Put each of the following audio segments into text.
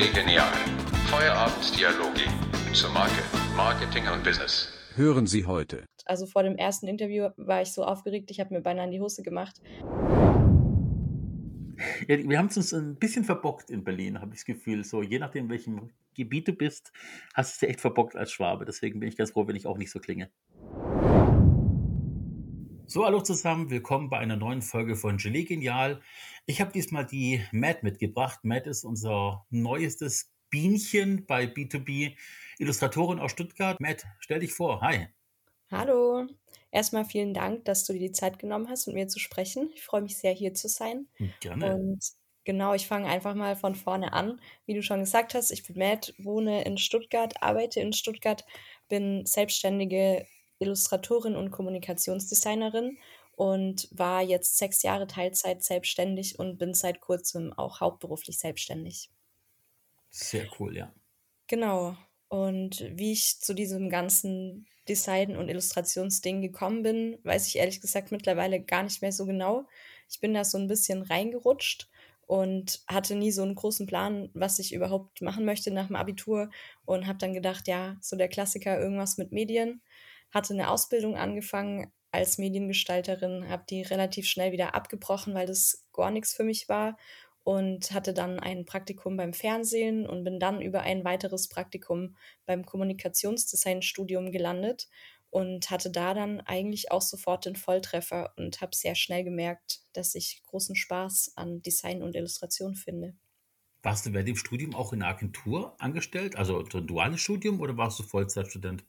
Gelee Genial. Feierabenddialoge zur Marke, Marketing und Business. Hören Sie heute. Also vor dem ersten Interview war ich so aufgeregt, ich habe mir beinahe in die Hose gemacht. Ja, wir haben es uns ein bisschen verbockt in Berlin, habe ich das Gefühl. So, je nachdem, in welchem Gebiet du bist, hast du es dir echt verbockt als Schwabe. Deswegen bin ich ganz froh, wenn ich auch nicht so klinge. So, hallo zusammen, willkommen bei einer neuen Folge von Gelee Genial. Ich habe diesmal die Matt mitgebracht. Matt ist unser neuestes Bienchen bei B2B, Illustratorin aus Stuttgart. Matt, stell dich vor. Hi. Hallo. Erstmal vielen Dank, dass du dir die Zeit genommen hast, mit mir zu sprechen. Ich freue mich sehr, hier zu sein. Gerne. Und genau, ich fange einfach mal von vorne an. Wie du schon gesagt hast, ich bin Matt, wohne in Stuttgart, arbeite in Stuttgart, bin selbstständige Illustratorin und Kommunikationsdesignerin und war jetzt sechs Jahre Teilzeit selbstständig und bin seit kurzem auch hauptberuflich selbstständig. Sehr cool, ja. Genau. Und wie ich zu diesem ganzen Design- und Illustrationsding gekommen bin, weiß ich ehrlich gesagt mittlerweile gar nicht mehr so genau. Ich bin da so ein bisschen reingerutscht und hatte nie so einen großen Plan, was ich überhaupt machen möchte nach dem Abitur und habe dann gedacht, ja, so der Klassiker, irgendwas mit Medien hatte eine Ausbildung angefangen als Mediengestalterin, habe die relativ schnell wieder abgebrochen, weil das gar nichts für mich war und hatte dann ein Praktikum beim Fernsehen und bin dann über ein weiteres Praktikum beim Kommunikationsdesign-Studium gelandet und hatte da dann eigentlich auch sofort den Volltreffer und habe sehr schnell gemerkt, dass ich großen Spaß an Design und Illustration finde. Warst du bei dem Studium auch in der Agentur angestellt, also ein duales Studium oder warst du Vollzeitstudent?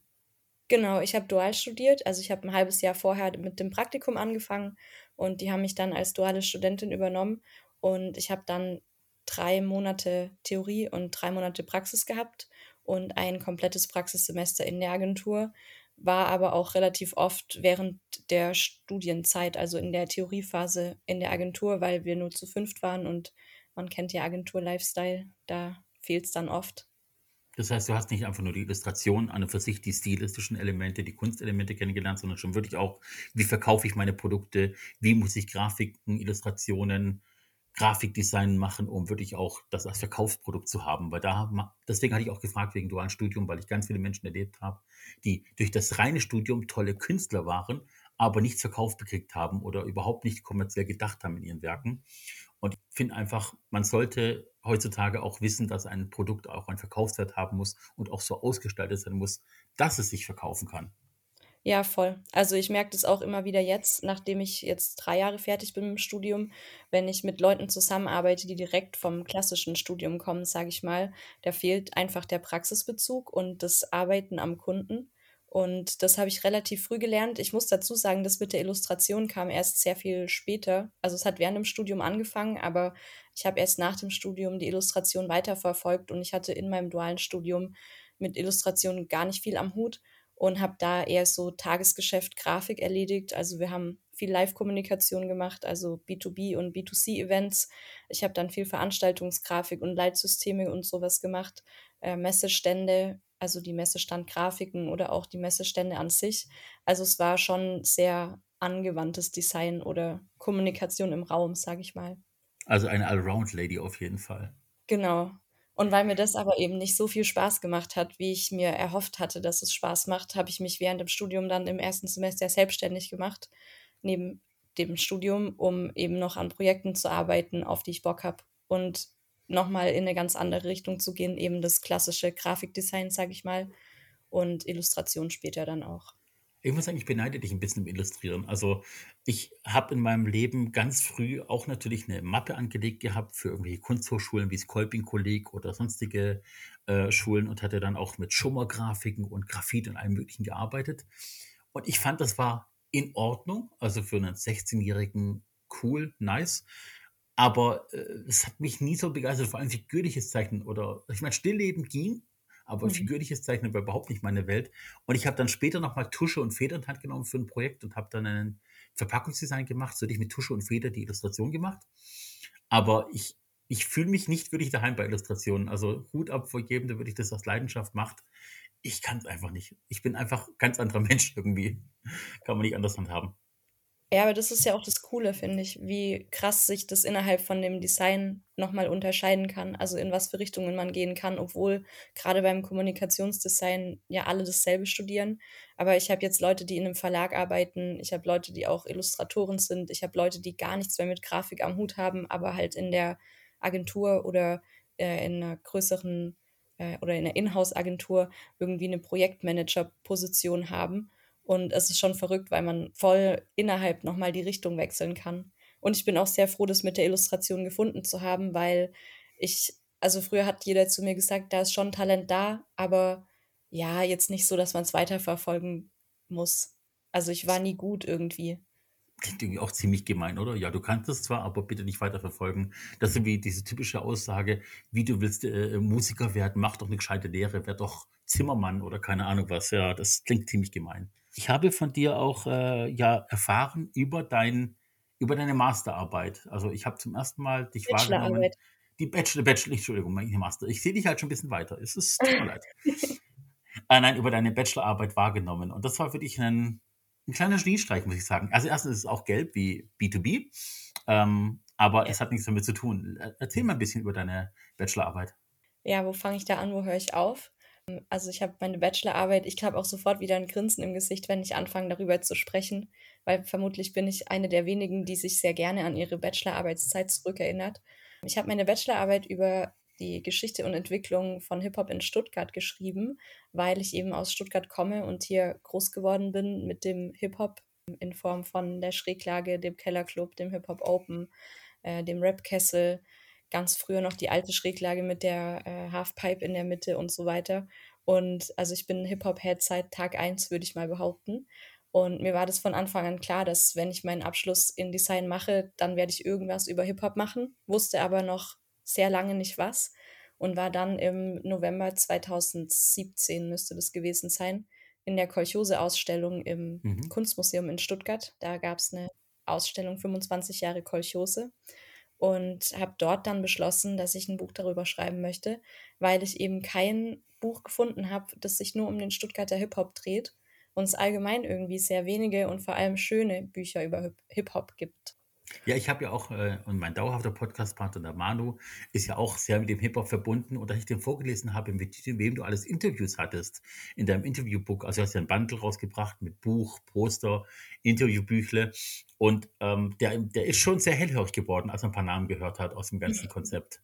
Genau, ich habe dual studiert. Also ich habe ein halbes Jahr vorher mit dem Praktikum angefangen und die haben mich dann als duale Studentin übernommen. Und ich habe dann drei Monate Theorie und drei Monate Praxis gehabt und ein komplettes Praxissemester in der Agentur. War aber auch relativ oft während der Studienzeit, also in der Theoriephase in der Agentur, weil wir nur zu fünft waren und man kennt ja Agentur-Lifestyle, da fehlt es dann oft. Das heißt, du hast nicht einfach nur die Illustration an und für sich, die stilistischen Elemente, die Kunstelemente kennengelernt, sondern schon wirklich auch, wie verkaufe ich meine Produkte, wie muss ich Grafiken, Illustrationen, Grafikdesign machen, um wirklich auch das als Verkaufsprodukt zu haben. Weil da, deswegen hatte ich auch gefragt wegen dualen Studium, weil ich ganz viele Menschen erlebt habe, die durch das reine Studium tolle Künstler waren, aber nichts verkauft gekriegt haben oder überhaupt nicht kommerziell gedacht haben in ihren Werken. Und ich finde einfach, man sollte heutzutage auch wissen, dass ein Produkt auch einen Verkaufswert haben muss und auch so ausgestaltet sein muss, dass es sich verkaufen kann. Ja, voll. Also ich merke das auch immer wieder jetzt, nachdem ich jetzt drei Jahre fertig bin im Studium, wenn ich mit Leuten zusammenarbeite, die direkt vom klassischen Studium kommen, sage ich mal, da fehlt einfach der Praxisbezug und das Arbeiten am Kunden. Und das habe ich relativ früh gelernt. Ich muss dazu sagen, das mit der Illustration kam erst sehr viel später. Also es hat während dem Studium angefangen, aber ich habe erst nach dem Studium die Illustration weiterverfolgt und ich hatte in meinem dualen Studium mit Illustration gar nicht viel am Hut und habe da eher so Tagesgeschäft Grafik erledigt. Also wir haben viel Live-Kommunikation gemacht, also B2B und B2C-Events. Ich habe dann viel Veranstaltungsgrafik und Leitsysteme und sowas gemacht, äh, Messestände, also die Messestandgrafiken oder auch die Messestände an sich. Also es war schon sehr angewandtes Design oder Kommunikation im Raum, sage ich mal. Also eine Allround-Lady auf jeden Fall. Genau. Und weil mir das aber eben nicht so viel Spaß gemacht hat, wie ich mir erhofft hatte, dass es Spaß macht, habe ich mich während dem Studium dann im ersten Semester selbstständig gemacht, neben dem Studium, um eben noch an Projekten zu arbeiten, auf die ich Bock habe. Und nochmal in eine ganz andere Richtung zu gehen, eben das klassische Grafikdesign, sage ich mal, und Illustration später dann auch. Ich muss sagen, ich beneide dich ein bisschen im Illustrieren. Also ich habe in meinem Leben ganz früh auch natürlich eine Mappe angelegt gehabt für irgendwelche Kunsthochschulen wie das Kolping-Kolleg oder sonstige äh, Schulen und hatte dann auch mit Schummergrafiken und Graphit und allem Möglichen gearbeitet. Und ich fand, das war in Ordnung, also für einen 16-Jährigen cool, nice. Aber äh, es hat mich nie so begeistert, vor allem figürliches Zeichnen oder, ich meine, Stillleben ging, aber mhm. figürliches Zeichnen war überhaupt nicht meine Welt. Und ich habe dann später nochmal Tusche und Feder in Hand genommen für ein Projekt und habe dann ein Verpackungsdesign gemacht, so ich mit Tusche und Feder die Illustration gemacht. Aber ich, ich fühle mich nicht wirklich daheim bei Illustrationen. Also Hut ab vor jedem, der wirklich das aus Leidenschaft macht. Ich kann es einfach nicht. Ich bin einfach ganz anderer Mensch irgendwie. Kann man nicht anders handhaben. Ja, aber das ist ja auch das Coole, finde ich, wie krass sich das innerhalb von dem Design noch mal unterscheiden kann, also in was für Richtungen man gehen kann, obwohl grade beim Kommunikationsdesign ja alle dasselbe studieren. Aber ich habe jetzt Leute, die in 'nem Verlag arbeiten, ich habe Leute, die auch Illustratoren sind, ich habe Leute, die gar nichts mehr mit Grafik am Hut haben, aber halt in der Agentur oder, äh, in 'ner größeren äh, oder in 'ner Inhouse-Agentur irgendwie 'ne Projektmanager-Position haben. Und es ist schon verrückt, weil man voll innerhalb noch mal die Richtung wechseln kann. Und ich bin auch sehr froh, das mit der Illustration gefunden zu haben, weil ich also früher hat jeder zu mir gesagt: „Da ist schon Talent da, aber ja, jetzt nicht so, dass man's weiterverfolgen muss.“ Also, ich war nie gut irgendwie. Klingt irgendwie auch ziemlich gemein, oder? Ja, du kannst es zwar, aber bitte nicht weiterverfolgen. Das ist wie diese typische Aussage: „Wie, du willst, äh, Musiker werden? Mach doch 'ne gescheite Lehre, werd doch Zimmermann“ oder keine Ahnung was. Ja, das klingt ziemlich gemein. Ich habe von dir auch, äh, ja, erfahren über dein über deine Masterarbeit. Also, ich habe zum 1. Mal dich wahrgenommen die Bachelor Bachelor Entschuldigung, meine Master. Ich sehe dich halt schon 'n bisschen weiter. Es ist tut mir leid. Äh, nein, über deine Bachelorarbeit wahrgenommen. Und das war für dich 'nen 'n kleiner Geniestreich, muss ich sagen. Also, 1. ist es auch gelb wie B2B, ähm, aber Ja. es hat nichts damit zu tun. Erzähl mal 'n bisschen über deine Bachelorarbeit. Ja, wo fange ich da an, wo höre ich auf? Also, ich habe meine Bachelorarbeit ich habe auch sofort wieder 'n Grinsen im Gesicht, wenn ich anfange, darüber zu sprechen, weil vermutlich bin ich eine der wenigen, die sich sehr gerne an ihre Bachelorarbeitszeit zurückerinnert. Ich habe meine Bachelorarbeit über die Geschichte und Entwicklung von Hip-Hop in Stuttgart geschrieben, weil ich eben aus Stuttgart komme und hier groß geworden bin mit dem Hip-Hop in Form von der Schräglage, dem Kellerclub, dem Hip-Hop Open, äh, dem Rap-Kessel, ganz früher noch die alte Schräglage mit der, äh, Halfpipe in der Mitte und so weiter. Und also, ich bin Hip-Hop-Head seit Tag 1, würde ich mal behaupten. Und mir war das von Anfang an klar, dass, wenn ich meinen Abschluss in Design mache, dann werde ich irgendwas über Hip-Hop machen, wusste aber noch sehr lange nicht was und war dann im November 2017 müsste das gewesen sein, in der Kolchose-Ausstellung im Mhm. Kunstmuseum in Stuttgart. Da gab's 'ne Ausstellung „25 Jahre Kolchose“ und habe dort dann beschlossen, dass ich 'n Buch darüber schreiben möchte, weil ich eben kein Buch gefunden habe, das sich nur um den Stuttgarter Hip-Hop dreht und es allgemein irgendwie sehr wenige und vor allem schöne Bücher über Hip Hip-Hop gibt. Ja, ich habe ja auch äh, und mein dauerhafter Podcastpartner, der Manu, ist ja auch sehr mit dem Hip-Hop verbunden. Und als ich dem vorgelesen habe, mit wem du alles Interviews hattest in deinem Interviewbook also, du hast ja 'n Bundle rausgebracht mit Buch, Poster, Interviewbüchle und, ähm, der der ist schon sehr hellhörig geworden, als er 'n paar Namen gehört hat aus dem ganzen Konzept.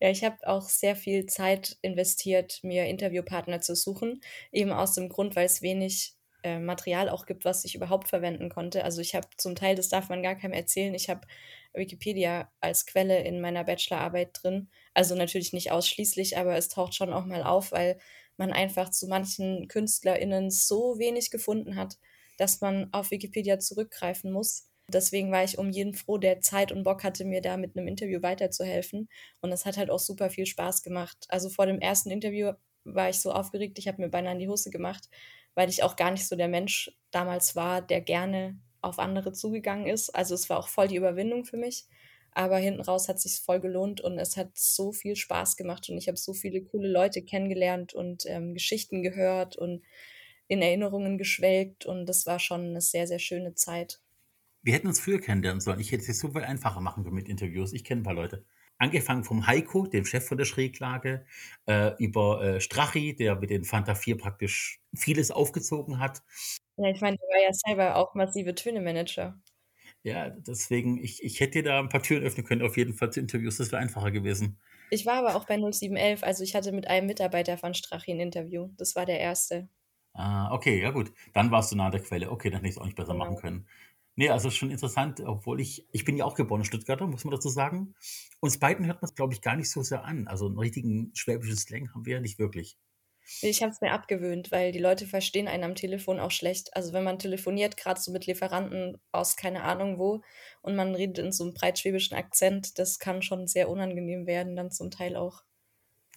Ja, ich habe auch sehr viel Zeit investiert, mir Interviewpartner zu suchen, eben aus dem Grund, weil's wenig, äh, Material auch gibt, was ich überhaupt verwenden konnte. Also, ich habe zum Teil das darf man gar keinem erzählen, ich habe Wikipedia als Quelle in meiner Bachelorarbeit drin. Also, natürlich nicht ausschließlich, aber es taucht schon auch mal auf, weil man einfach zu manchen KünstlerInnen so wenig gefunden hat, dass man auf Wikipedia zurückgreifen muss. Deswegen war ich um jeden froh, der Zeit und Bock hatte, mir da mit 'nem Interview weiterzuhelfen. Und das hat halt auch super viel Spaß gemacht. Also, vor dem 1. Interview war ich so aufgeregt, ich habe mir beinahe in die Hose gemacht, weil ich auch gar nicht so der Mensch damals war, der gerne auf andere zugegangen ist. Also, es war auch voll die Überwindung für mich, aber hinten raus hat sich's voll gelohnt und es hat so viel Spaß gemacht und ich habe so viele coole Leute kennengelernt und, ähm, Geschichten gehört und in Erinnerungen geschwelgt und das war schon 'ne sehr, sehr schöne Zeit. Wir hätten uns früher kennenlernen sollen. Ich hätte es so viel einfacher machen können mit Interviews. Ich kenne 'n paar Leute. Angefangen vom Heiko, dem Chef von der Schräglage, äh, über, äh, Strachi, der mit den Fanta 4 praktisch vieles aufgezogen hat. Ja, ich meine, der war ja selber auch massive Töne-Manager. Ja, deswegen, ich ich hätte dir da 'n paar Türen öffnen können auf jeden Fall zu Interviews. Das wäre einfacher gewesen. Ich war aber auch bei 0711, also, ich hatte mit einem Mitarbeiter von Strachi 'n Interview. Das war der 1. Ah, okay, ja gut. Dann warst du nah an der Quelle. Okay, dann hätte ich's auch nicht besser machen Genau. können. Ne, also, schon interessant, obwohl ich ich bin ja auch geborener Stuttgarter, muss man dazu sagen. Uns beiden hört man's, glaube ich, gar nicht so sehr an. Also, 'n richtigen schwäbischen Slang haben wir ja nicht wirklich. Ich habe es mir abgewöhnt, weil die Leute verstehen einen am Telefon auch schlecht. Also, wenn man telefoniert, grad so mit Lieferanten aus keine Ahnung wo und man redet in so 'nem breitschwäbischen Akzent, das kann schon sehr unangenehm werden dann zum Teil auch.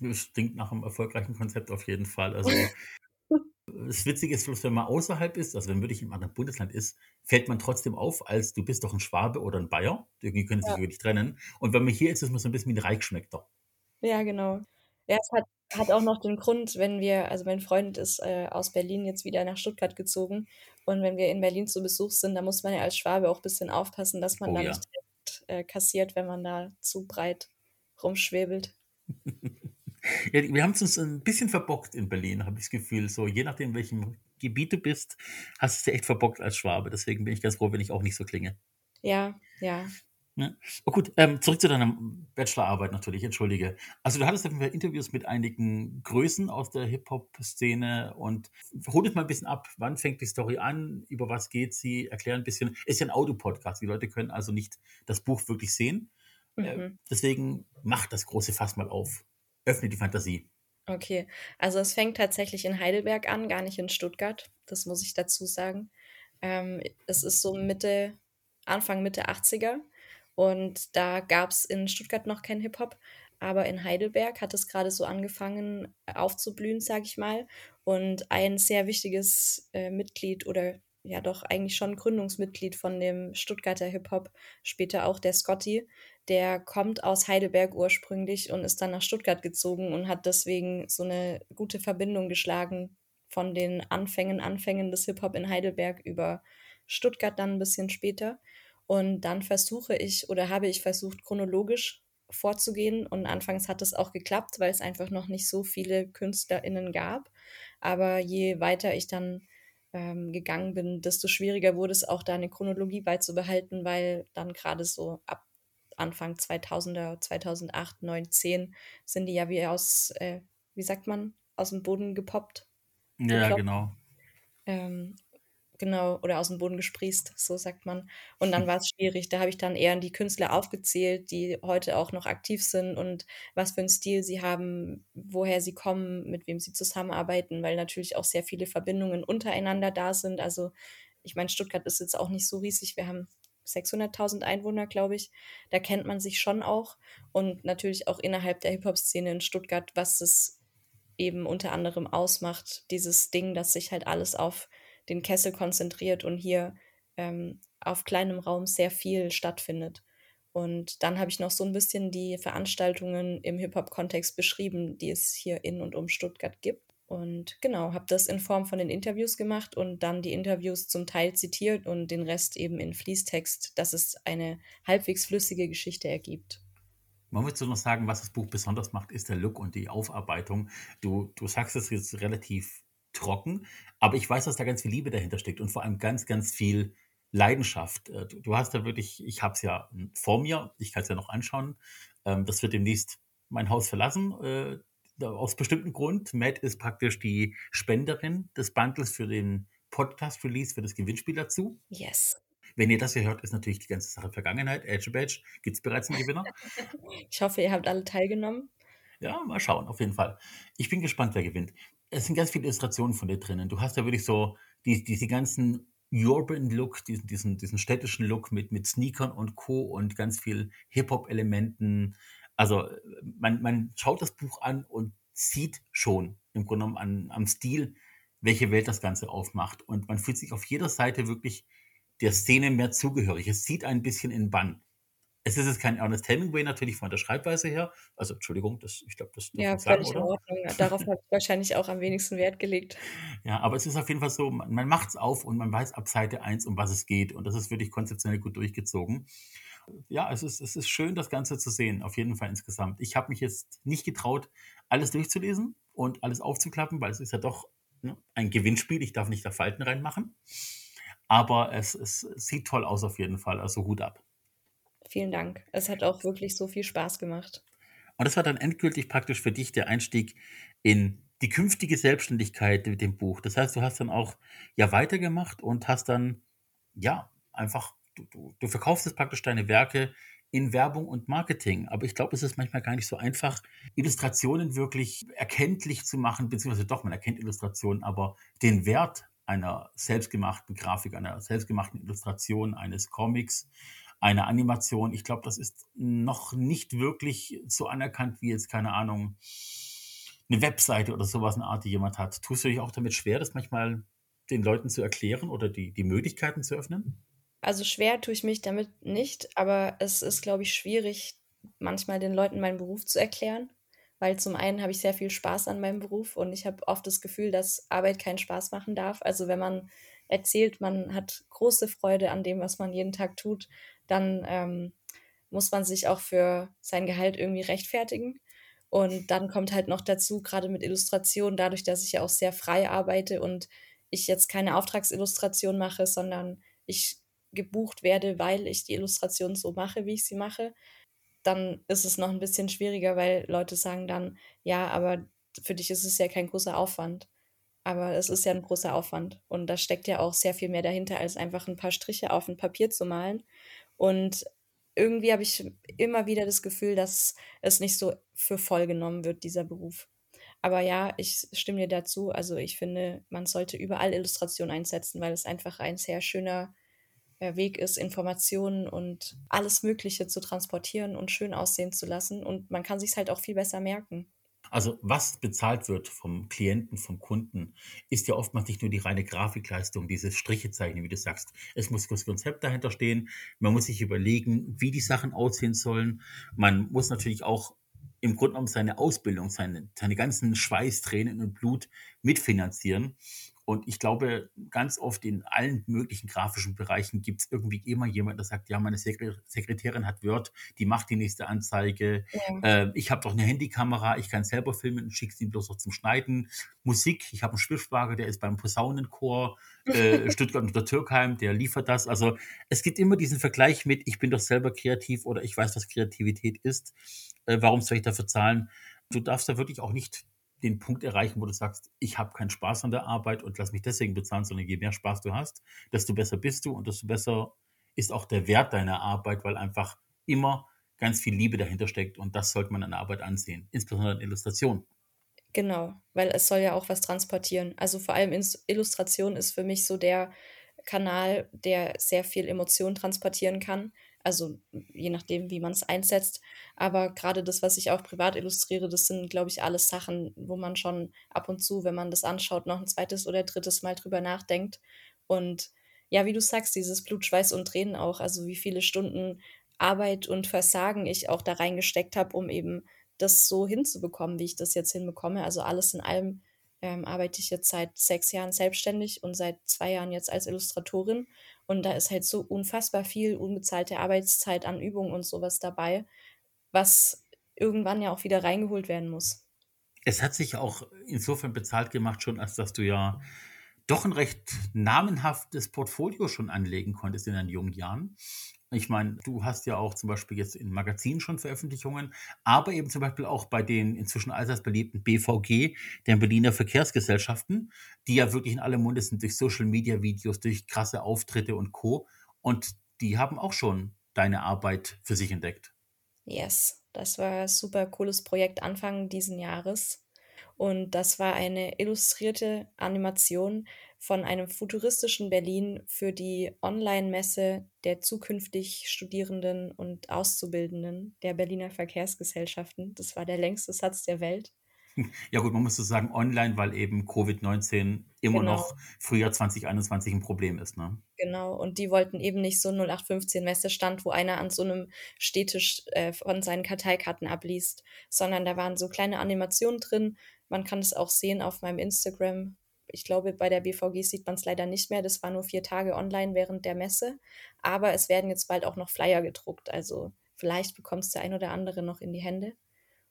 Das klingt nach 'nem erfolgreichen Konzept auf jeden Fall. Also, das Witzige ist wenn man außerhalb ist, also, wenn man wirklich im anderen Bundesland ist, fällt man trotzdem auf als: „Du bist doch 'n Schwabe oder 'n Bayer.“ Irgendwie können sie Ja. sich wirklich trennen. Und wenn man hier ist, ist man so 'n bisschen wie 'n Reichsschmeckter. Ja, genau. Ja, es hat hat auch noch den Grund, wenn wir also, mein Freund ist, äh, aus Berlin jetzt wieder nach Stuttgart gezogen Und wenn wir in Berlin zu Besuch sind, dann muss man ja als Schwabe auch ein bisschen aufpassen, dass man Oh da ja. nicht direkt äh, kassiert, wenn man da zu breit rumschwebelt. Ja, wir haben es uns ein bisschen verbockt in Berlin, habe ich das Gefühl. So, je nachdem, in welchem Gebiet du bist, hast du es dir echt verbockt als Schwabe. Deswegen bin ich ganz froh, wenn ich auch nicht so klinge. Ja, ja. Ja. Oh gut, ähm, zurück zu deiner Bachelorarbeit natürlich, entschuldige. Also du hattest auf jeden Fall Interviews mit einigen Größen aus der Hip-Hop-Szene und hol uns mal ein bisschen ab. Wann fängt die Story an? Über was geht sie? Erklär ein bisschen. Ist ja ein Audio-Podcast. Die Leute können also nicht das Buch wirklich sehen. Äh, Mhm. deswegen mach das große Fass mal auf. Öffne die Fantasie. Okay, also es fängt tatsächlich in Heidelberg an, gar nicht in Stuttgart. Das muss ich dazu sagen. Ähm, es ist so Mitte, Anfang Mitte 80er und da gab es in Stuttgart noch kein Hip-Hop, aber in Heidelberg hat es gerade so angefangen äh, aufzublühen, sage ich mal. Und ein sehr wichtiges äh, Mitglied oder ja doch eigentlich schon Gründungsmitglied von dem Stuttgarter Hip-Hop, später auch der Scotty, der kommt aus Heidelberg ursprünglich und ist dann nach Stuttgart gezogen und hat deswegen so eine gute Verbindung geschlagen von den Anfängen, Anfängen des Hip-Hop in Heidelberg über Stuttgart dann ein bisschen später. Und dann versuche ich oder habe ich versucht, chronologisch vorzugehen. Und anfangs hat es auch geklappt, weil es einfach noch nicht so viele KünstlerInnen gab. Aber je weiter ich dann ähm, gegangen bin, desto schwieriger wurde es auch, da eine Chronologie beizubehalten, weil dann gerade so ab Anfang 2000er, 2008, 9, 10 sind die ja wie aus, äh, wie sagt man, aus dem Boden gepoppt, Ja, genau. Ähm, genau, oder aus dem Boden gesprießt, so sagt man. Und dann war es schwierig. Da habe ich dann eher die Künstler aufgezählt, die heute auch noch aktiv sind und was für einen Stil sie haben, woher sie kommen, mit wem sie zusammenarbeiten, weil natürlich auch sehr viele Verbindungen untereinander da sind. Also ich meine, Stuttgart ist jetzt auch nicht so riesig. Wir haben 600.000 Einwohner, glaube ich. Da kennt man sich schon auch. Und natürlich auch innerhalb der Hip-Hop-Szene in Stuttgart, was es eben unter anderem ausmacht, dieses Ding, dass sich halt alles auf den Kessel konzentriert und hier ähm, auf kleinem Raum sehr viel stattfindet. Und dann habe ich noch so ein bisschen die Veranstaltungen im Hip-Hop-Kontext beschrieben, die es hier in und um Stuttgart gibt. Und genau, habe das in Form von den Interviews gemacht und dann die Interviews zum Teil zitiert und den Rest eben in Fließtext, dass es eine halbwegs flüssige Geschichte ergibt. Man muss noch sagen, was das Buch besonders macht, ist der Look und die Aufarbeitung. Du, du sagst es jetzt relativ trocken, aber ich weiß, dass da ganz viel Liebe dahinter steckt und vor allem ganz, ganz viel Leidenschaft. Äh, Du, hast da wirklich, ich habe es ja vor mir, ich kann es ja noch anschauen. Ähm, Das wird demnächst mein Haus verlassen, äh, aus bestimmten Grund. Matt ist praktisch die Spenderin des Bundles für den Podcast-Release, für das Gewinnspiel dazu. Yes. Wenn ihr das hier hört, ist natürlich die ganze Sache Vergangenheit. Edge Badge gibt es bereits einen Gewinner. Ich hoffe, ihr habt alle teilgenommen. Ja, mal schauen, auf jeden Fall. Ich bin gespannt, wer gewinnt. Es sind ganz viele Illustrationen von dir drinnen. Du hast ja wirklich so die, diese ganzen Urban Look, diesen, diesen, diesen städtischen Look mit, mit Sneakern und Co. und ganz viel Hip-Hop-Elementen. Also man, man schaut das Buch an und sieht schon im Grunde genommen an, am Stil, welche Welt das Ganze aufmacht. Und man fühlt sich auf jeder Seite wirklich der Szene mehr zugehörig. Es zieht ein bisschen in Bann. Es ist jetzt kein Ernest Hemingway natürlich von der Schreibweise her. Also Entschuldigung, das, ich glaube, das Ja, man sagen, völlig in? Ordnung. Darauf habe ich wahrscheinlich auch am wenigsten Wert gelegt. Ja, aber es ist auf jeden Fall so, man, man macht es auf und man weiß ab Seite 1, um was es geht. Und das ist wirklich konzeptionell gut durchgezogen. Ja, es ist, es ist schön, das Ganze zu sehen, auf jeden Fall insgesamt. Ich habe mich jetzt nicht getraut, alles durchzulesen und alles aufzuklappen, weil es ist ja doch ne, ein Gewinnspiel. Ich darf nicht da Falten reinmachen. Aber es, es sieht toll aus auf jeden Fall, also Hut ab. Vielen Dank. Es hat auch wirklich so viel Spaß gemacht. Und das war dann endgültig praktisch für dich der Einstieg in die künftige Selbstständigkeit mit dem Buch. Das heißt, du hast dann auch ja weitergemacht und hast dann ja einfach, du, du, du verkaufst jetzt praktisch deine Werke in Werbung und Marketing. Aber ich glaube, es ist manchmal gar nicht so einfach, Illustrationen wirklich erkenntlich zu machen, beziehungsweise doch, man erkennt Illustrationen, aber den Wert einer selbstgemachten Grafik, einer selbstgemachten Illustration, eines Comics, einer Animation, ich glaube, das ist noch nicht wirklich so anerkannt wie jetzt, keine Ahnung, eine Webseite oder sowas, eine Art, die jemand hat. Tust du dich auch damit schwer, das manchmal den Leuten zu erklären oder die, die Möglichkeiten zu öffnen? Also schwer tue ich mich damit nicht, aber es ist, glaube ich, schwierig, manchmal den Leuten meinen Beruf zu erklären, weil zum einen habe ich sehr viel Spaß an meinem Beruf und ich habe oft das Gefühl, dass Arbeit keinen Spaß machen darf. Also wenn man erzählt, man hat große Freude an dem, was man jeden Tag tut, dann ähm, muss man sich auch für sein Gehalt irgendwie rechtfertigen. Und dann kommt halt noch dazu, gerade mit Illustration, dadurch, dass ich ja auch sehr frei arbeite und ich jetzt keine Auftragsillustration mache, sondern ich gebucht werde, weil ich die Illustration so mache, wie ich sie mache, dann ist es noch ein bisschen schwieriger, weil Leute sagen dann, ja, aber für dich ist es ja kein großer Aufwand. Aber es ist ja ein großer Aufwand. Und da steckt ja auch sehr viel mehr dahinter, als einfach ein paar Striche auf ein Papier zu malen. Und irgendwie habe ich immer wieder das Gefühl, dass es nicht so für voll genommen wird, dieser Beruf. Aber ja, ich stimme dir dazu. Also ich finde, man sollte überall Illustration einsetzen, weil es einfach ein sehr schöner äh, Weg ist, Informationen und alles Mögliche zu transportieren und schön aussehen zu lassen. Und man kann sich halt auch viel besser merken. Also was bezahlt wird vom Klienten, vom Kunden, ist ja oftmals nicht nur die reine Grafikleistung, dieses Strichezeichnen, wie du sagst. Es muss das Konzept dahinter stehen. Man muss sich überlegen, wie die Sachen aussehen sollen. Man muss natürlich auch im Grunde genommen seine Ausbildung, seine, seine ganzen Schweiß, Tränen und Blut mitfinanzieren. Und ich glaube, ganz oft in allen möglichen grafischen Bereichen gibt es irgendwie immer jemand, der sagt, ja, meine Sekretärin hat Word, die macht die nächste Anzeige. Ja. Äh, ich habe doch eine Handykamera, ich kann selber filmen und schicke sie bloß noch zum Schneiden. Musik, ich habe einen Schwiftwagen, der ist beim Posaunenchor äh, Stuttgart und Türkheim, der liefert das. Also es gibt immer diesen Vergleich mit, ich bin doch selber kreativ oder ich weiß, was Kreativität ist. Äh, warum soll ich dafür zahlen? Du darfst da wirklich auch nicht den Punkt erreichen, wo du sagst, ich habe keinen Spaß an der Arbeit und lass mich deswegen bezahlen, sondern je mehr Spaß du hast, desto besser bist du und desto besser ist auch der Wert deiner Arbeit, weil einfach immer ganz viel Liebe dahinter steckt und das sollte man an der Arbeit ansehen, insbesondere in Illustration. Genau, weil es soll ja auch was transportieren. Also vor allem Illustration ist für mich so der Kanal, der sehr viel Emotion transportieren kann. Also je nachdem, wie man es einsetzt. Aber gerade das, was ich auch privat illustriere, das sind, glaube ich, alles Sachen, wo man schon ab und zu, wenn man das anschaut, noch ein zweites oder drittes Mal drüber nachdenkt. Und ja, wie du sagst, dieses Blut, Schweiß und Tränen auch, also wie viele Stunden Arbeit und Versagen ich auch da reingesteckt habe, um eben das so hinzubekommen, wie ich das jetzt hinbekomme. Also alles in allem ähm, arbeite ich jetzt seit sechs Jahren selbstständig und seit zwei Jahren jetzt als Illustratorin. Und da ist halt so unfassbar viel unbezahlte Arbeitszeit an Übungen und sowas dabei, was irgendwann ja auch wieder reingeholt werden muss. Es hat sich auch insofern bezahlt gemacht, schon als dass du ja doch ein recht namenhaftes Portfolio schon anlegen konntest in deinen jungen Jahren. Ich meine, du hast ja auch zum Beispiel jetzt in Magazinen schon Veröffentlichungen, aber eben zum Beispiel auch bei den inzwischen allseits beliebten BVG, den Berliner Verkehrsgesellschaften, die ja wirklich in allem Munde sind durch Social Media Videos, durch krasse Auftritte und Co. Und die haben auch schon deine Arbeit für sich entdeckt. Yes, das war ein super cooles Projekt Anfang diesen Jahres. Und das war eine illustrierte Animation von einem futuristischen Berlin für die Online-Messe der zukünftig Studierenden und Auszubildenden der Berliner Verkehrsgesellschaften. Das war der längste Satz der Welt. Ja gut, man muss so sagen online, weil eben Covid-19 immer genau. noch Frühjahr 2021 ein Problem ist. Ne? Genau, und die wollten eben nicht so 0815 Messestand, wo einer an so einem Städtisch äh, von seinen Karteikarten abliest, sondern da waren so kleine Animationen drin. Man kann es auch sehen auf meinem Instagram. Ich glaube, bei der BVG sieht man es leider nicht mehr. Das war nur vier Tage online während der Messe. Aber es werden jetzt bald auch noch Flyer gedruckt. Also vielleicht bekommt es der ein oder andere noch in die Hände.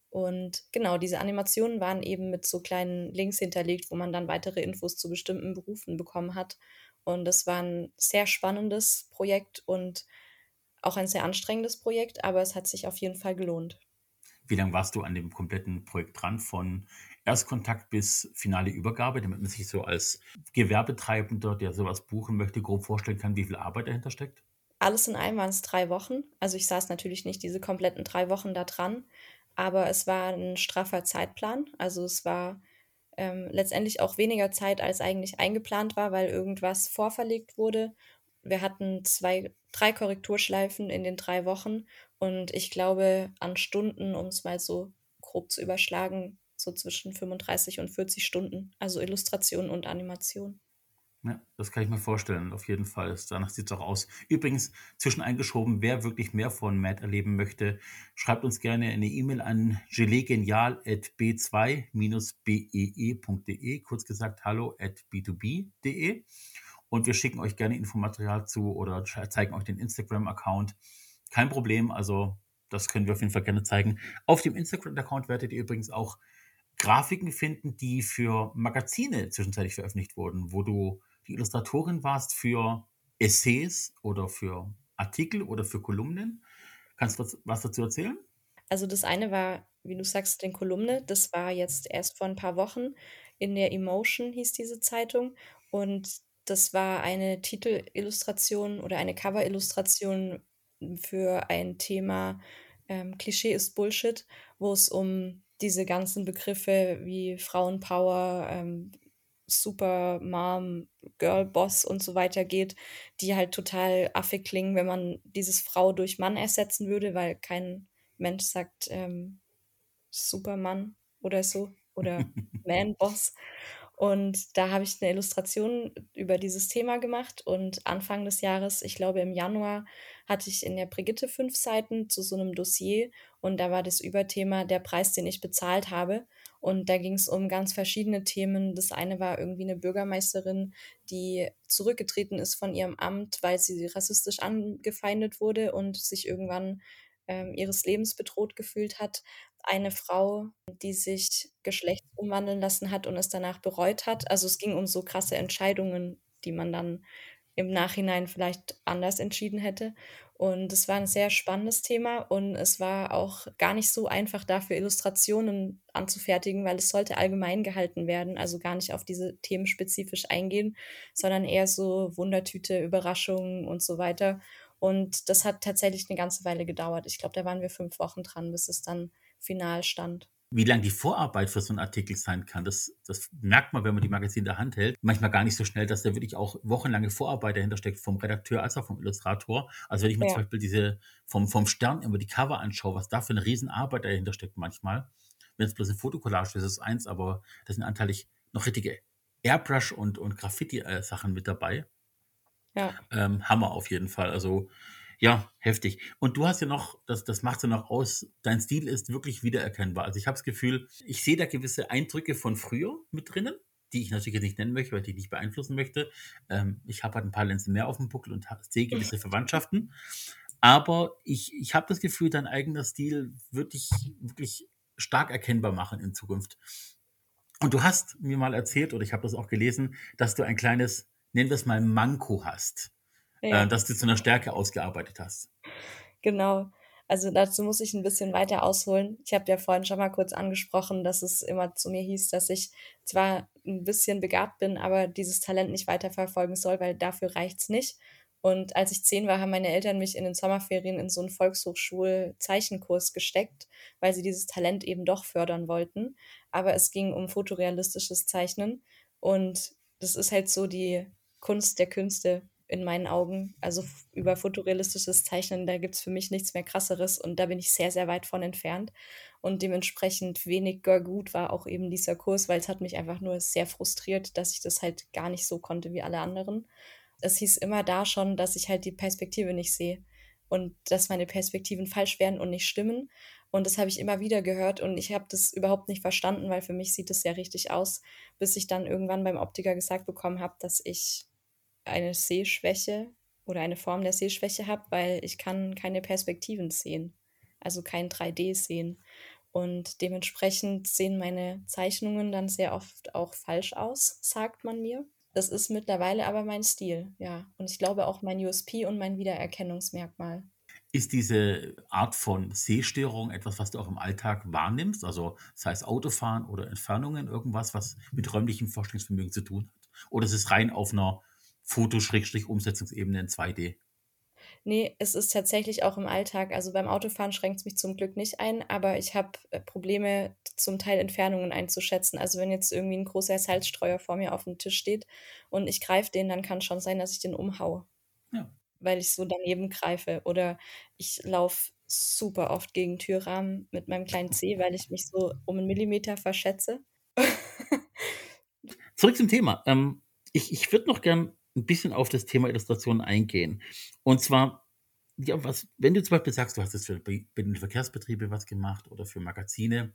Und genau, diese Animationen waren eben mit so kleinen Links hinterlegt, wo man dann weitere Infos zu bestimmten Berufen bekommen hat. Und das war ein sehr spannendes Projekt und auch ein sehr anstrengendes Projekt, aber es hat sich auf jeden Fall gelohnt. Wie lange warst du an dem kompletten Projekt dran, von Erstkontakt bis finale Übergabe, damit man sich so als Gewerbetreibender, der sowas buchen möchte, grob vorstellen kann, wie viel Arbeit dahinter steckt? Alles in allem waren es drei Wochen. Also ich saß natürlich nicht diese kompletten drei Wochen da dran, aber es war ein straffer Zeitplan. Also es war ähm, letztendlich auch weniger Zeit, als eigentlich eingeplant war, weil irgendwas vorverlegt wurde. Wir hatten zwei, drei Korrekturschleifen in den drei Wochen und ich glaube an Stunden, um es mal so grob zu überschlagen, so zwischen 35 und 40 Stunden. Also Illustration und Animation. Ja, das kann ich mir vorstellen, auf jeden Fall. Danach sieht es auch aus. Übrigens, zwischen eingeschoben, wer wirklich mehr von Matt erleben möchte, schreibt uns gerne eine E-Mail an gelegenial.b2-bee.de, kurz gesagt hallo at b2b.de. und wir schicken euch gerne Infomaterial zu oder zeigen euch den Instagram-Account. Kein Problem, also das können wir auf jeden Fall gerne zeigen. Auf dem Instagram-Account werdet ihr übrigens auch Grafiken finden, die für Magazine zwischenzeitlich veröffentlicht wurden, wo du die Illustratorin warst für Essays oder für Artikel oder für Kolumnen. Kannst du was dazu erzählen? Also das eine war, wie du sagst, den Kolumne. Das war jetzt erst vor ein paar Wochen in der Emotion hieß diese Zeitung und das war eine Titelillustration oder eine Coverillustration für ein Thema ähm, Klischee ist Bullshit, wo es um diese ganzen Begriffe wie Frauenpower, ähm, Super Mom, Girl Boss und so weiter geht, die halt total affig klingen, wenn man dieses Frau durch Mann ersetzen würde, weil kein Mensch sagt ähm, Supermann oder so oder Man Boss. Und da habe ich eine Illustration über dieses Thema gemacht und Anfang des Jahres, ich glaube im Januar, hatte ich in der Brigitte fünf Seiten zu so einem Dossier und da war das Überthema der Preis, den ich bezahlt habe. Und da ging es um ganz verschiedene Themen. Das eine war irgendwie eine Bürgermeisterin, die zurückgetreten ist von ihrem Amt, weil sie rassistisch angefeindet wurde und sich irgendwann ähm, ihres Lebens bedroht gefühlt hat. Eine Frau, die sich Geschlecht umwandeln lassen hat und es danach bereut hat. Also es ging um so krasse Entscheidungen, die man dann im Nachhinein vielleicht anders entschieden hätte. Und es war ein sehr spannendes Thema und es war auch gar nicht so einfach dafür Illustrationen anzufertigen, weil es sollte allgemein gehalten werden, also gar nicht auf diese Themen spezifisch eingehen, sondern eher so Wundertüte, Überraschungen und so weiter. Und das hat tatsächlich eine ganze Weile gedauert. Ich glaube, da waren wir fünf Wochen dran, bis es dann final stand wie lang die Vorarbeit für so einen Artikel sein kann, das, das merkt man, wenn man die Magazine in der Hand hält. Manchmal gar nicht so schnell, dass da wirklich auch wochenlange Vorarbeit dahinter steckt, vom Redakteur als auch vom Illustrator. Also wenn ich mir ja. zum Beispiel diese vom, vom Stern immer die Cover anschaue, was da für eine Riesenarbeit dahinter steckt manchmal. Wenn es bloß eine Fotokollage ist, ist es eins, aber da sind anteilig noch richtige Airbrush und, und Graffiti-Sachen mit dabei. Ja. Ähm, Hammer auf jeden Fall. Also ja, heftig. Und du hast ja noch, das, das macht ja noch aus, dein Stil ist wirklich wiedererkennbar. Also ich habe das Gefühl, ich sehe da gewisse Eindrücke von früher mit drinnen, die ich natürlich nicht nennen möchte, weil ich die nicht beeinflussen möchte. Ähm, ich habe halt ein paar Lenzen mehr auf dem Buckel und sehe gewisse Verwandtschaften. Aber ich, ich habe das Gefühl, dein eigener Stil wird dich wirklich stark erkennbar machen in Zukunft. Und du hast mir mal erzählt, oder ich habe das auch gelesen, dass du ein kleines, nennen wir es mal, Manko hast ja. äh, dass du zu einer Stärke ausgearbeitet hast. Genau. Also dazu muss ich ein bisschen weiter ausholen. Ich habe ja vorhin schon mal kurz angesprochen, dass es immer zu mir hieß, dass ich zwar ein bisschen begabt bin, aber dieses Talent nicht weiterverfolgen soll, weil dafür reicht es nicht. Und als ich zehn war, haben meine Eltern mich in den Sommerferien in so einen Volkshochschul-Zeichenkurs gesteckt, weil sie dieses Talent eben doch fördern wollten. Aber es ging um fotorealistisches Zeichnen. Und das ist halt so die Kunst der Künste, in meinen Augen. Also über fotorealistisches Zeichnen, da gibt es für mich nichts mehr krasseres und da bin ich sehr, sehr weit von entfernt. Und dementsprechend wenig gut war auch eben dieser Kurs, weil es hat mich einfach nur sehr frustriert, dass ich das halt gar nicht so konnte wie alle anderen. Es hieß immer da schon, dass ich halt die Perspektive nicht sehe und dass meine Perspektiven falsch wären und nicht stimmen. Und das habe ich immer wieder gehört und ich habe das überhaupt nicht verstanden, weil für mich sieht es sehr richtig aus, bis ich dann irgendwann beim Optiker gesagt bekommen habe, dass ich eine Sehschwäche oder eine Form der Sehschwäche habe, weil ich kann keine Perspektiven sehen, also kein 3D sehen. Und dementsprechend sehen meine Zeichnungen dann sehr oft auch falsch aus, sagt man mir. Das ist mittlerweile aber mein Stil, ja. Und ich glaube auch mein USP und mein Wiedererkennungsmerkmal. Ist diese Art von Sehstörung etwas, was du auch im Alltag wahrnimmst? Also sei es Autofahren oder Entfernungen, irgendwas, was mit räumlichem Vorstellungsvermögen zu tun hat? Oder ist es rein auf einer Foto-Umsetzungsebene in 2D? Nee, es ist tatsächlich auch im Alltag. Also beim Autofahren schränkt es mich zum Glück nicht ein, aber ich habe äh, Probleme, zum Teil Entfernungen einzuschätzen. Also wenn jetzt irgendwie ein großer Salzstreuer vor mir auf dem Tisch steht und ich greife den, dann kann es schon sein, dass ich den umhaue. Ja. Weil ich so daneben greife. Oder ich laufe super oft gegen Türrahmen mit meinem kleinen C, weil ich mich so um einen Millimeter verschätze. Zurück zum Thema. Ähm, ich ich würde noch gern ein bisschen auf das Thema Illustration eingehen. Und zwar, ja, was, wenn du zum Beispiel sagst, du hast jetzt für den Verkehrsbetriebe was gemacht oder für Magazine,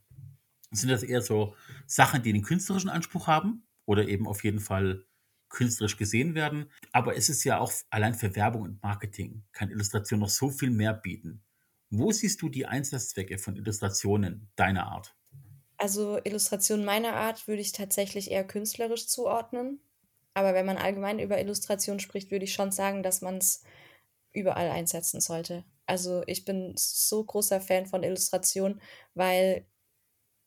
sind das eher so Sachen, die einen künstlerischen Anspruch haben oder eben auf jeden Fall künstlerisch gesehen werden. Aber es ist ja auch allein für Werbung und Marketing kann Illustration noch so viel mehr bieten. Wo siehst du die Einsatzzwecke von Illustrationen deiner Art? Also Illustration meiner Art würde ich tatsächlich eher künstlerisch zuordnen. Aber wenn man allgemein über Illustration spricht, würde ich schon sagen, dass man es überall einsetzen sollte. Also ich bin so großer Fan von Illustration, weil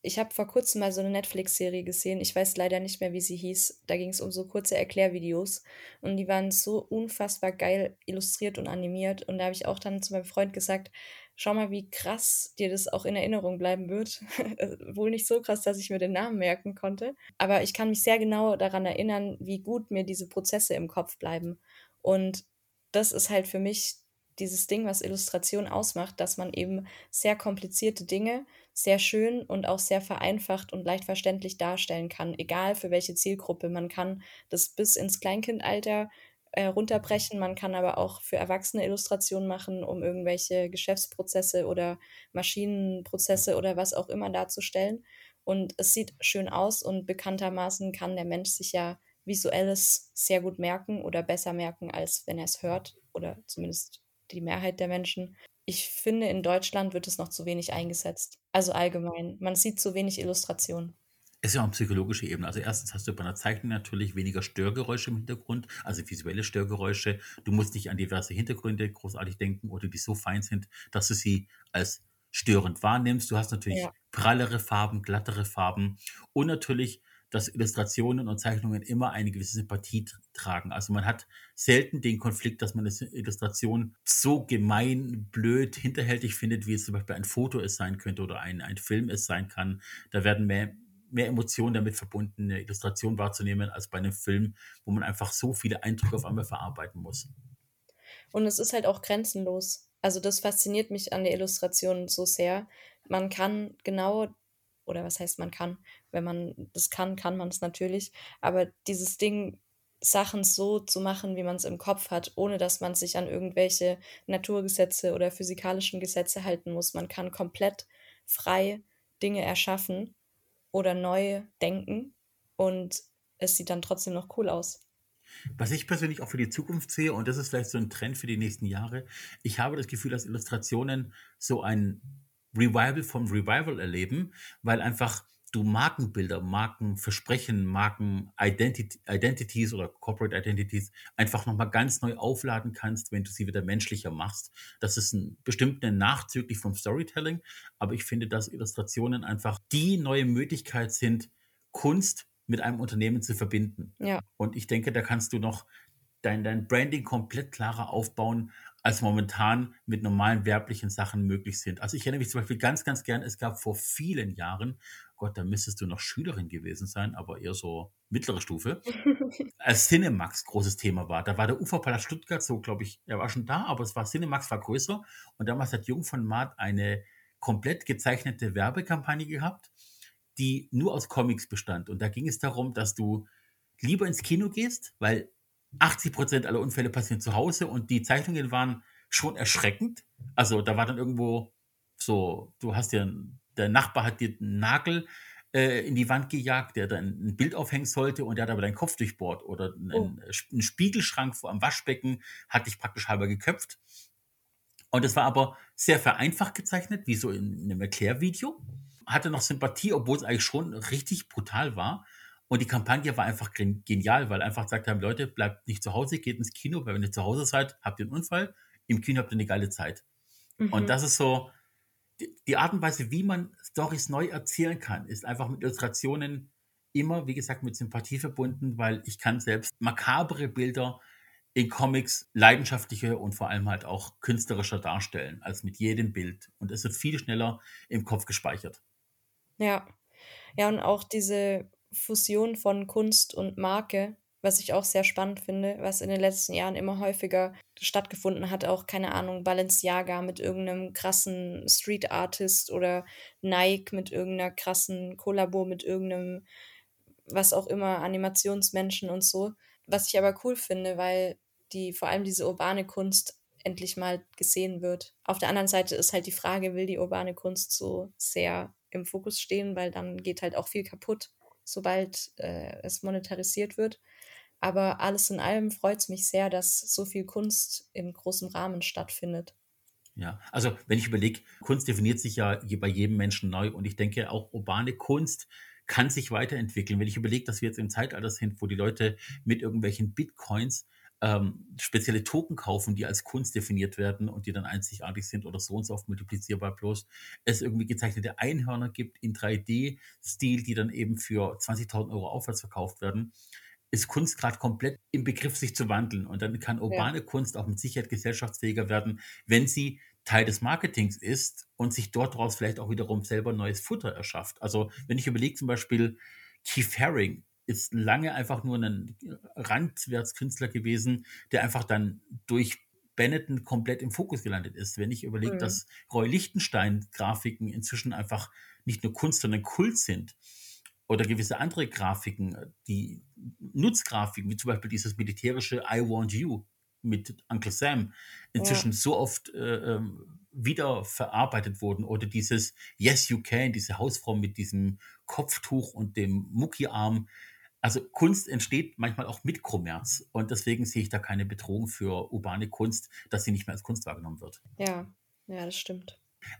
ich habe vor kurzem mal so eine Netflix-Serie gesehen. Ich weiß leider nicht mehr, wie sie hieß. Da ging es um so kurze Erklärvideos. Und die waren so unfassbar geil illustriert und animiert. Und da habe ich auch dann zu meinem Freund gesagt, schau mal, wie krass dir das auch in Erinnerung bleiben wird. Wohl nicht so krass, dass ich mir den Namen merken konnte. Aber ich kann mich sehr genau daran erinnern, wie gut mir diese Prozesse im Kopf bleiben. Und das ist halt für mich dieses Ding, was Illustration ausmacht, dass man eben sehr komplizierte Dinge sehr schön und auch sehr vereinfacht und leicht verständlich darstellen kann, egal für welche Zielgruppe. Man kann das bis ins Kleinkindalter äh, runterbrechen, man kann aber auch für Erwachsene Illustrationen machen, um irgendwelche Geschäftsprozesse oder Maschinenprozesse oder was auch immer darzustellen. Und es sieht schön aus und bekanntermaßen kann der Mensch sich ja visuelles sehr gut merken oder besser merken, als wenn er es hört oder zumindest die Mehrheit der Menschen. Ich finde, in Deutschland wird es noch zu wenig eingesetzt. Also allgemein. Man sieht zu wenig Illustrationen. Es ist ja auch eine psychologische Ebene. Also erstens hast du bei einer Zeichnung natürlich weniger Störgeräusche im Hintergrund, also visuelle Störgeräusche. Du musst nicht an diverse Hintergründe großartig denken oder die so fein sind, dass du sie als störend wahrnimmst. Du hast natürlich ja. prallere Farben, glattere Farben und natürlich dass Illustrationen und Zeichnungen immer eine gewisse Sympathie tragen. Also man hat selten den Konflikt, dass man eine Illustration so gemein, blöd, hinterhältig findet, wie es zum Beispiel ein Foto es sein könnte oder ein, ein Film es sein kann. Da werden mehr, mehr Emotionen damit verbunden, eine Illustration wahrzunehmen, als bei einem Film, wo man einfach so viele Eindrücke auf einmal verarbeiten muss. Und es ist halt auch grenzenlos. Also das fasziniert mich an der Illustration so sehr. Man kann genau oder was heißt man kann, wenn man das kann, kann man es natürlich, aber dieses Ding, Sachen so zu machen, wie man es im Kopf hat, ohne dass man sich an irgendwelche Naturgesetze oder physikalischen Gesetze halten muss. Man kann komplett frei Dinge erschaffen oder neu denken und es sieht dann trotzdem noch cool aus. Was ich persönlich auch für die Zukunft sehe, und das ist vielleicht so ein Trend für die nächsten Jahre, ich habe das Gefühl, dass Illustrationen so ein Revival vom Revival erleben, weil einfach du Markenbilder, Markenversprechen, Marken Identity, Identities oder Corporate Identities einfach nochmal ganz neu aufladen kannst, wenn du sie wieder menschlicher machst. Das ist ein, bestimmt eine Nachzüglich vom Storytelling, aber ich finde, dass Illustrationen einfach die neue Möglichkeit sind, Kunst mit einem Unternehmen zu verbinden. Ja. Und ich denke, da kannst du noch dein, dein Branding komplett klarer aufbauen, als momentan mit normalen werblichen Sachen möglich sind. Also ich erinnere mich zum Beispiel ganz, ganz gern, es gab vor vielen Jahren, Gott, da müsstest du noch Schülerin gewesen sein, aber eher so mittlere Stufe, als Cinemax großes Thema war. Da war der Uferpalast Stuttgart so, glaube ich, er war schon da, aber es war Cinemax war größer und damals hat Jung von Maat eine komplett gezeichnete Werbekampagne gehabt, die nur aus Comics bestand. Und da ging es darum, dass du lieber ins Kino gehst, weil 80 Prozent aller Unfälle passieren zu Hause und die Zeichnungen waren schon erschreckend. Also da war dann irgendwo so, du hast ja, der Nachbar hat dir einen Nagel äh, in die Wand gejagt, der dann ein Bild aufhängen sollte und der hat aber deinen Kopf durchbohrt. Oder ein, oh. ein Spiegelschrank vor am Waschbecken hat dich praktisch halber geköpft. Und es war aber sehr vereinfacht gezeichnet, wie so in, in einem Erklärvideo. Hatte noch Sympathie, obwohl es eigentlich schon richtig brutal war. Und die Kampagne war einfach genial, weil einfach gesagt haben, Leute, bleibt nicht zu Hause, geht ins Kino, weil wenn ihr zu Hause seid, habt ihr einen Unfall, im Kino habt ihr eine geile Zeit. Mhm. Und das ist so, die, Art und Weise, wie man Stories neu erzählen kann, ist einfach mit Illustrationen immer, wie gesagt, mit Sympathie verbunden, weil ich kann selbst makabere Bilder in Comics leidenschaftlicher und vor allem halt auch künstlerischer darstellen als mit jedem Bild. Und es wird viel schneller im Kopf gespeichert. Ja. Ja, und auch diese Fusion von Kunst und Marke, was ich auch sehr spannend finde, was in den letzten Jahren immer häufiger stattgefunden hat. Auch, keine Ahnung, Balenciaga mit irgendeinem krassen Street Artist oder Nike mit irgendeiner krassen Kollabo mit irgendeinem, was auch immer, Animationsmenschen und so. Was ich aber cool finde, weil die, vor allem diese urbane Kunst endlich mal gesehen wird. Auf der anderen Seite ist halt die Frage, will die urbane Kunst so sehr im Fokus stehen, weil dann geht halt auch viel kaputt sobald äh, es monetarisiert wird. Aber alles in allem freut es mich sehr, dass so viel Kunst in großem Rahmen stattfindet. Ja, also wenn ich überlege, Kunst definiert sich ja bei jedem Menschen neu und ich denke auch urbane Kunst kann sich weiterentwickeln. Wenn ich überlege, dass wir jetzt im Zeitalter sind, wo die Leute mit irgendwelchen Bitcoins ähm, spezielle Token kaufen, die als Kunst definiert werden und die dann einzigartig sind oder so und so oft multiplizierbar, bloß es irgendwie gezeichnete Einhörner gibt in 3D-Stil, die dann eben für 20.000 Euro aufwärts verkauft werden, ist Kunst gerade komplett im Begriff, sich zu wandeln. Und dann kann urbane ja. Kunst auch mit Sicherheit gesellschaftsfähiger werden, wenn sie Teil des Marketings ist und sich dort daraus vielleicht auch wiederum selber neues Futter erschafft. Also wenn ich überlege zum Beispiel Keith Haring, ist lange einfach nur ein Randwärtskünstler gewesen, der einfach dann durch Benetton komplett im Fokus gelandet ist. Wenn ich überlege, mhm. dass Roy Lichtenstein-Grafiken inzwischen einfach nicht nur Kunst, sondern Kult sind, oder gewisse andere Grafiken, die Nutzgrafiken, wie zum Beispiel dieses militärische I Want You mit Uncle Sam, inzwischen ja. so oft äh, ähm, wieder verarbeitet wurden oder dieses Yes You Can, diese Hausfrau mit diesem Kopftuch und dem Muckiarm, also Kunst entsteht manchmal auch mit Kommerz und deswegen sehe ich da keine Bedrohung für urbane Kunst, dass sie nicht mehr als Kunst wahrgenommen wird. Ja, ja, das stimmt.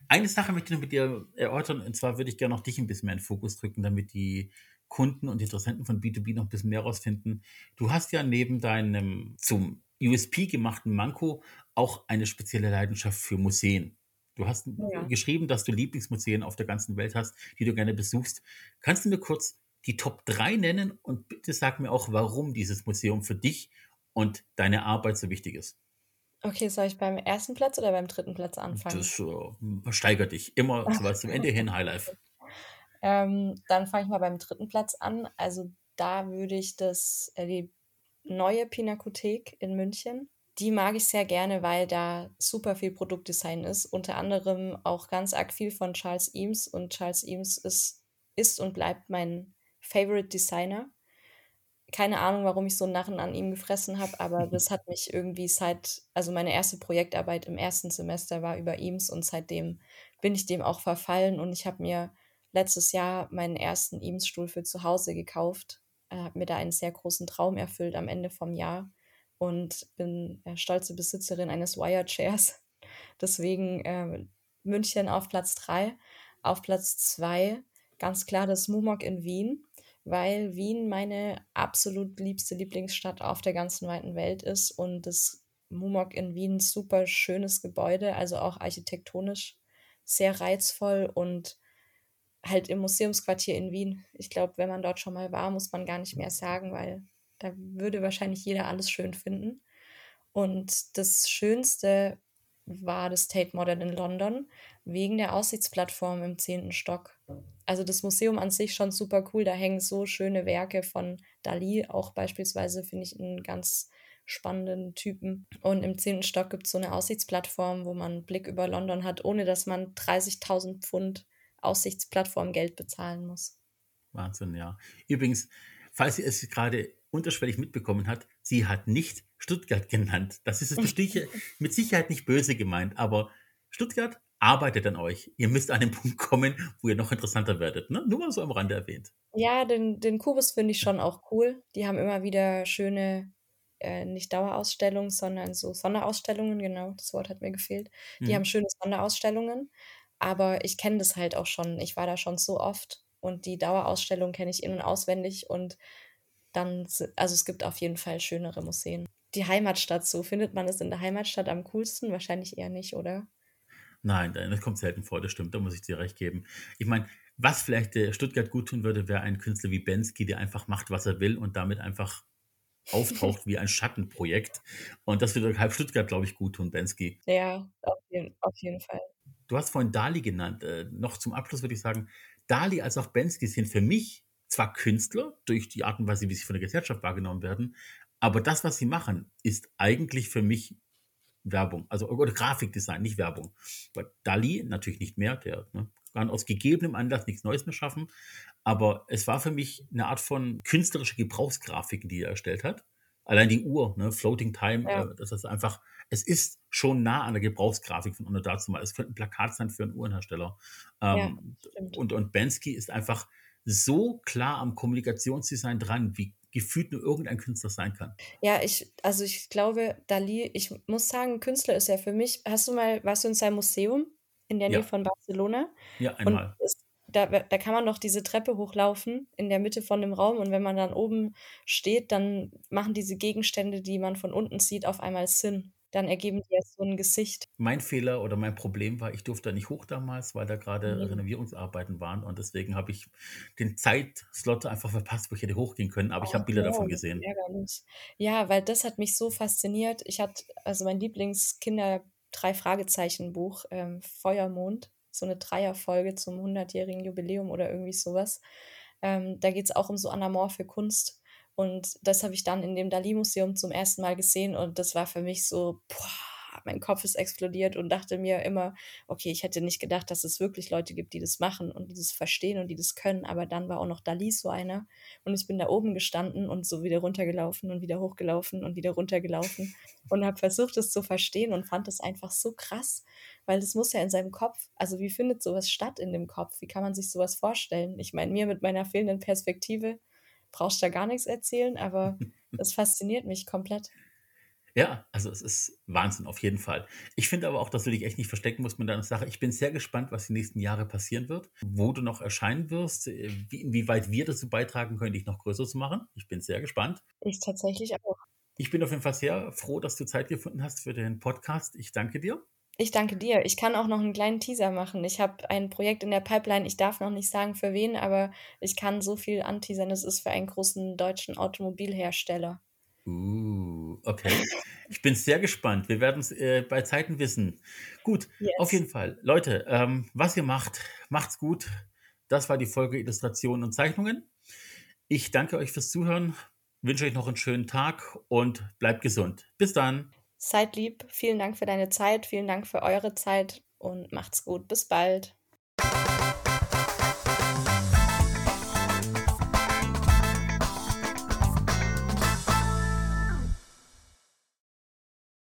Eine Sache möchte ich noch mit dir erörtern und zwar würde ich gerne noch dich ein bisschen mehr in den Fokus drücken, damit die Kunden und Interessenten von B2B noch ein bisschen mehr rausfinden. Du hast ja neben deinem zum USP gemachten Manko auch eine spezielle Leidenschaft für Museen. Du hast ja. geschrieben, dass du Lieblingsmuseen auf der ganzen Welt hast, die du gerne besuchst. Kannst du mir kurz die Top 3 nennen und bitte sag mir auch, warum dieses Museum für dich und deine Arbeit so wichtig ist. Okay, soll ich beim ersten Platz oder beim dritten Platz anfangen? Das äh, steigert dich. Immer okay. zum Ende hin Highlife. Ähm, dann fange ich mal beim dritten Platz an. Also da würde ich das, äh, die neue Pinakothek in München. Die mag ich sehr gerne, weil da super viel Produktdesign ist. Unter anderem auch ganz arg viel von Charles Eames. Und Charles Eames ist, ist und bleibt mein Favorite Designer. Keine Ahnung, warum ich so einen Narren an ihm gefressen habe, aber das hat mich irgendwie seit, also meine erste Projektarbeit im ersten Semester war über Eames und seitdem bin ich dem auch verfallen und ich habe mir letztes Jahr meinen ersten Eames-Stuhl für zu Hause gekauft, äh, habe mir da einen sehr großen Traum erfüllt am Ende vom Jahr und bin äh, stolze Besitzerin eines Wire Chairs. Deswegen äh, München auf Platz 3. Auf Platz 2 ganz klar das Mumok in Wien weil Wien meine absolut liebste Lieblingsstadt auf der ganzen weiten Welt ist und das Mumok in Wien super schönes Gebäude, also auch architektonisch sehr reizvoll und halt im Museumsquartier in Wien. Ich glaube, wenn man dort schon mal war, muss man gar nicht mehr sagen, weil da würde wahrscheinlich jeder alles schön finden. Und das Schönste war das Tate Modern in London wegen der Aussichtsplattform im zehnten Stock. Also das Museum an sich schon super cool. Da hängen so schöne Werke von Dali, auch beispielsweise finde ich einen ganz spannenden Typen. Und im zehnten Stock gibt es so eine Aussichtsplattform, wo man einen Blick über London hat, ohne dass man 30.000 Pfund Aussichtsplattform Geld bezahlen muss. Wahnsinn, ja. Übrigens, falls ihr es gerade unterschwellig mitbekommen hat, sie hat nicht Stuttgart genannt. Das ist mit Sicherheit nicht böse gemeint, aber Stuttgart arbeitet an euch. Ihr müsst an den Punkt kommen, wo ihr noch interessanter werdet. Ne? Nur mal so am Rande erwähnt. Ja, den, den Kubus finde ich schon auch cool. Die haben immer wieder schöne, äh, nicht Dauerausstellungen, sondern so Sonderausstellungen, genau, das Wort hat mir gefehlt. Die mhm. haben schöne Sonderausstellungen, aber ich kenne das halt auch schon. Ich war da schon so oft und die Dauerausstellung kenne ich in- und auswendig und dann, also es gibt auf jeden Fall schönere Museen. Die Heimatstadt, so findet man es in der Heimatstadt am coolsten? Wahrscheinlich eher nicht, oder? Nein, das kommt selten vor, das stimmt, da muss ich dir recht geben. Ich meine, was vielleicht der Stuttgart gut tun würde, wäre ein Künstler wie Bensky, der einfach macht, was er will und damit einfach auftaucht wie ein Schattenprojekt. Und das würde halb Stuttgart, glaube ich, gut tun, Bensky. Ja, auf jeden, auf jeden Fall. Du hast vorhin Dali genannt. Äh, noch zum Abschluss würde ich sagen, Dali als auch Bensky sind für mich zwar Künstler durch die Art und Weise, wie sie von der Gesellschaft wahrgenommen werden, aber das, was sie machen, ist eigentlich für mich Werbung, also oder Grafikdesign, nicht Werbung. Weil Dali natürlich nicht mehr, der ne, kann aus gegebenem Anlass nichts Neues mehr schaffen. Aber es war für mich eine Art von künstlerische Gebrauchsgrafiken, die er erstellt hat. Allein die Uhr, ne, Floating Time, ja. äh, das ist einfach, es ist schon nah an der Gebrauchsgrafik von Uno dazu mal. Es könnte ein Plakat sein für einen Uhrenhersteller. Ähm, ja, und, und Bensky ist einfach so klar am Kommunikationsdesign dran, wie gefühlt nur irgendein Künstler sein kann. Ja, ich also, ich glaube, Dali ich muss sagen, Künstler ist er für mich hast du mal warst du in seinem Museum in der Nähe Ja. von Barcelona? Ja, einmal. es da da kann man doch diese Treppe hochlaufen in der Mitte von dem Raum und wenn man dann oben steht, dann machen diese Gegenstände, die man von unten sieht, auf einmal Sinn. Dann ergeben die erst so 'n Gesicht. Mein Fehler oder mein Problem war, ich durfte da nicht hoch damals, weil da grade Mhm. Renovierungsarbeiten waren und deswegen habe ich den Zeitslot einfach verpasst, wo ich hätte hochgehen können, aber ich Ach habe Bilder so, davon gesehen. Ja, weil das hat mich so fasziniert. Ich hatte also, mein Lieblings-Kinder-Drei-Fragezeichen-Buch, ähm, Feuermond, so 'ne Dreierfolge zum hundertjährigen Jubiläum oder irgendwie so was. Ähm, da geht's auch um so anamorphe Kunst und das habe ich dann in dem Dali-Museum zum ersten Mal gesehen und das war für mich so, boah, mein Kopf ist explodiert und dachte mir immer: „Okay, ich hätte nicht gedacht, dass es wirklich Leute gibt, die das machen und die das verstehen und die das können.“ Aber dann war auch noch Dali so einer und ich bin da oben gestanden und so wieder runtergelaufen und wieder hochgelaufen und wieder runtergelaufen und habe versucht, das zu verstehen und fand das einfach so krass, weil das muss ja in seinem Kopf also, wie findet so was statt in dem Kopf? Wie kann man sich so was vorstellen? Ich meine, mir mit meiner fehlenden Perspektive brauchst da gar nix erzählen, aber es fasziniert mich komplett. Ja, also, es ist Wahnsinn auf jeden Fall. Ich finde aber auch, dass du dich echt nicht verstecken musst mit deiner Sache. Ich bin sehr gespannt, was die nächsten Jahre passieren wird, wo du noch erscheinen wirst, äh, wie inwieweit wir dazu beitragen können, dich noch größer zu machen. Ich bin sehr gespannt. Ich tatsächlich auch. Ich bin auf jeden Fall sehr froh, dass du Zeit gefunden hast für den Podcast. Ich danke dir. Ich danke dir. Ich kann auch noch 'n kleinen Teaser machen. Ich habe ein Projekt in der Pipeline. Ich darf noch nicht sagen, für wen, aber ich kann so viel anteasern. Es ist für einen großen deutschen Automobilhersteller. Uh, okay. Ich bin sehr gespannt. Wir werden's, äh, bei Zeiten wissen. Gut, auf Yes. jeden Fall. Leute, ähm, was ihr macht, macht's gut. Das war die Folge Illustrationen und Zeichnungen. Ich danke euch fürs Zuhören, wünsche euch noch 'n schönen Tag und bleibt gesund. Bis dann. Seid lieb. Vielen Dank für deine Zeit. Vielen Dank für eure Zeit und macht's gut. Bis bald.